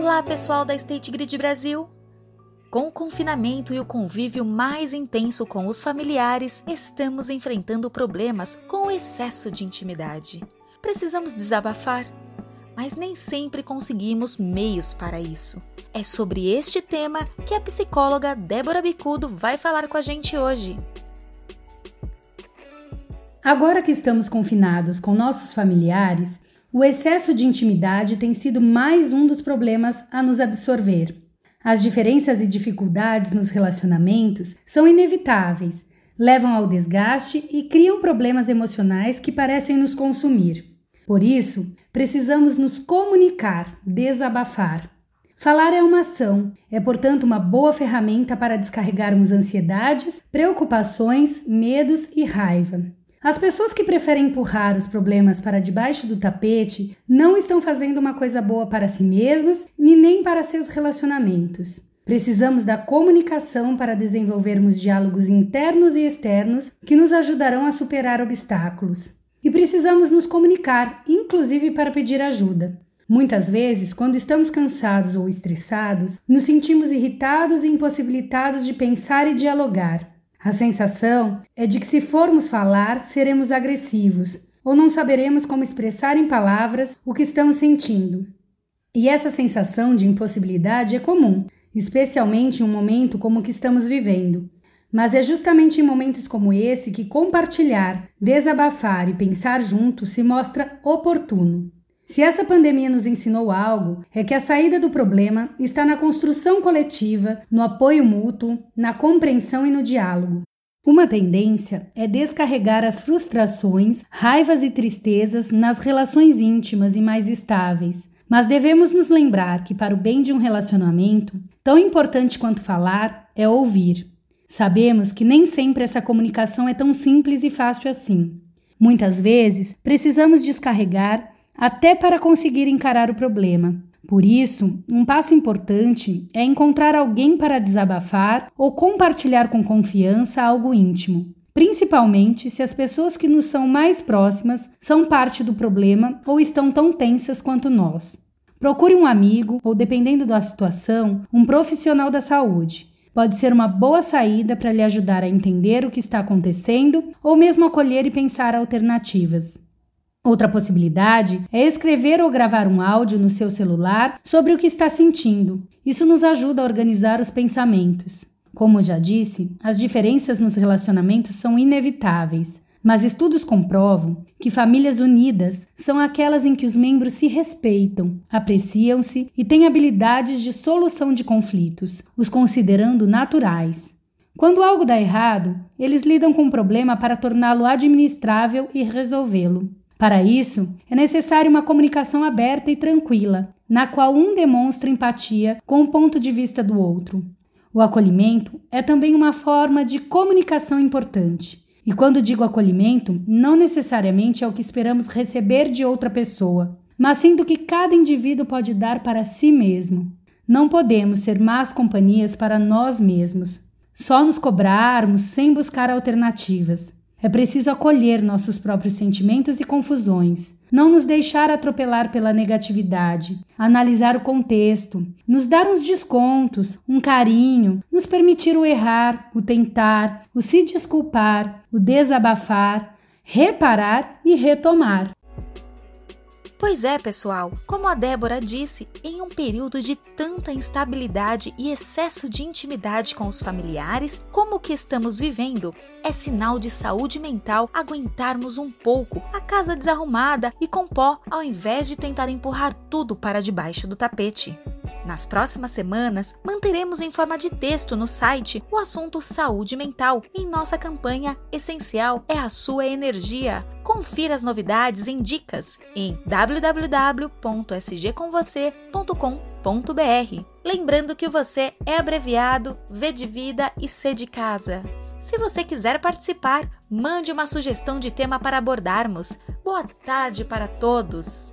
Olá, pessoal da State Grid Brasil! Com o confinamento e o convívio mais intenso com os familiares, estamos enfrentando problemas com o excesso de intimidade. Precisamos desabafar, mas nem sempre conseguimos meios para isso. É sobre este tema que a psicóloga Débora Bicudo vai falar com a gente hoje. Agora que estamos confinados com nossos familiares, o excesso de intimidade tem sido mais um dos problemas a nos absorver. As diferenças e dificuldades nos relacionamentos são inevitáveis, levam ao desgaste e criam problemas emocionais que parecem nos consumir. Por isso, precisamos nos comunicar, desabafar. Falar é uma ação, é portanto uma boa ferramenta para descarregarmos ansiedades, preocupações, medos e raiva. As pessoas que preferem empurrar os problemas para debaixo do tapete não estão fazendo uma coisa boa para si mesmas e nem para seus relacionamentos. Precisamos da comunicação para desenvolvermos diálogos internos e externos que nos ajudarão a superar obstáculos. E precisamos nos comunicar, inclusive para pedir ajuda. Muitas vezes, quando estamos cansados ou estressados, nos sentimos irritados e impossibilitados de pensar e dialogar. A sensação é de que, se formos falar, seremos agressivos ou não saberemos como expressar em palavras o que estamos sentindo. E essa sensação de impossibilidade é comum, especialmente em um momento como o que estamos vivendo. Mas é justamente em momentos como esse que compartilhar, desabafar e pensar junto se mostra oportuno. Se essa pandemia nos ensinou algo, é que a saída do problema está na construção coletiva, no apoio mútuo, na compreensão e no diálogo. Uma tendência é descarregar as frustrações, raivas e tristezas nas relações íntimas e mais estáveis. Mas devemos nos lembrar que, para o bem de um relacionamento, tão importante quanto falar é ouvir. Sabemos que nem sempre essa comunicação é tão simples e fácil assim. Muitas vezes, precisamos descarregar até para conseguir encarar o problema. Por isso, um passo importante é encontrar alguém para desabafar ou compartilhar com confiança algo íntimo, principalmente se as pessoas que nos são mais próximas são parte do problema ou estão tão tensas quanto nós. Procure um amigo ou, dependendo da situação, um profissional da saúde. Pode ser uma boa saída para lhe ajudar a entender o que está acontecendo ou mesmo acolher e pensar alternativas. Outra possibilidade é escrever ou gravar um áudio no seu celular sobre o que está sentindo. Isso nos ajuda a organizar os pensamentos. Como já disse, as diferenças nos relacionamentos são inevitáveis, mas estudos comprovam que famílias unidas são aquelas em que os membros se respeitam, apreciam-se e têm habilidades de solução de conflitos, os considerando naturais. Quando algo dá errado, eles lidam com o problema para torná-lo administrável e resolvê-lo. Para isso, é necessária uma comunicação aberta e tranquila, na qual um demonstra empatia com o ponto de vista do outro. O acolhimento é também uma forma de comunicação importante. E quando digo acolhimento, não necessariamente é o que esperamos receber de outra pessoa, mas sim do que cada indivíduo pode dar para si mesmo. Não podemos ser más companhias para nós mesmos, só nos cobrarmos sem buscar alternativas. É preciso acolher nossos próprios sentimentos e confusões, não nos deixar atropelar pela negatividade, analisar o contexto, nos dar uns descontos, um carinho, nos permitir o errar, o tentar, o se desculpar, o desabafar, reparar e retomar. Pois é, pessoal, como a Débora disse, em um período de tanta instabilidade e excesso de intimidade com os familiares como o que estamos vivendo, é sinal de saúde mental aguentarmos um pouco a casa desarrumada e com pó ao invés de tentar empurrar tudo para debaixo do tapete. Nas próximas semanas, manteremos em forma de texto no site o assunto saúde mental em nossa campanha Essencial é a sua energia. Confira as novidades em dicas em www.sgcomvocê.com.br. Lembrando que o você é abreviado V de vida e C de casa. Se você quiser participar, mande uma sugestão de tema para abordarmos. Boa tarde para todos!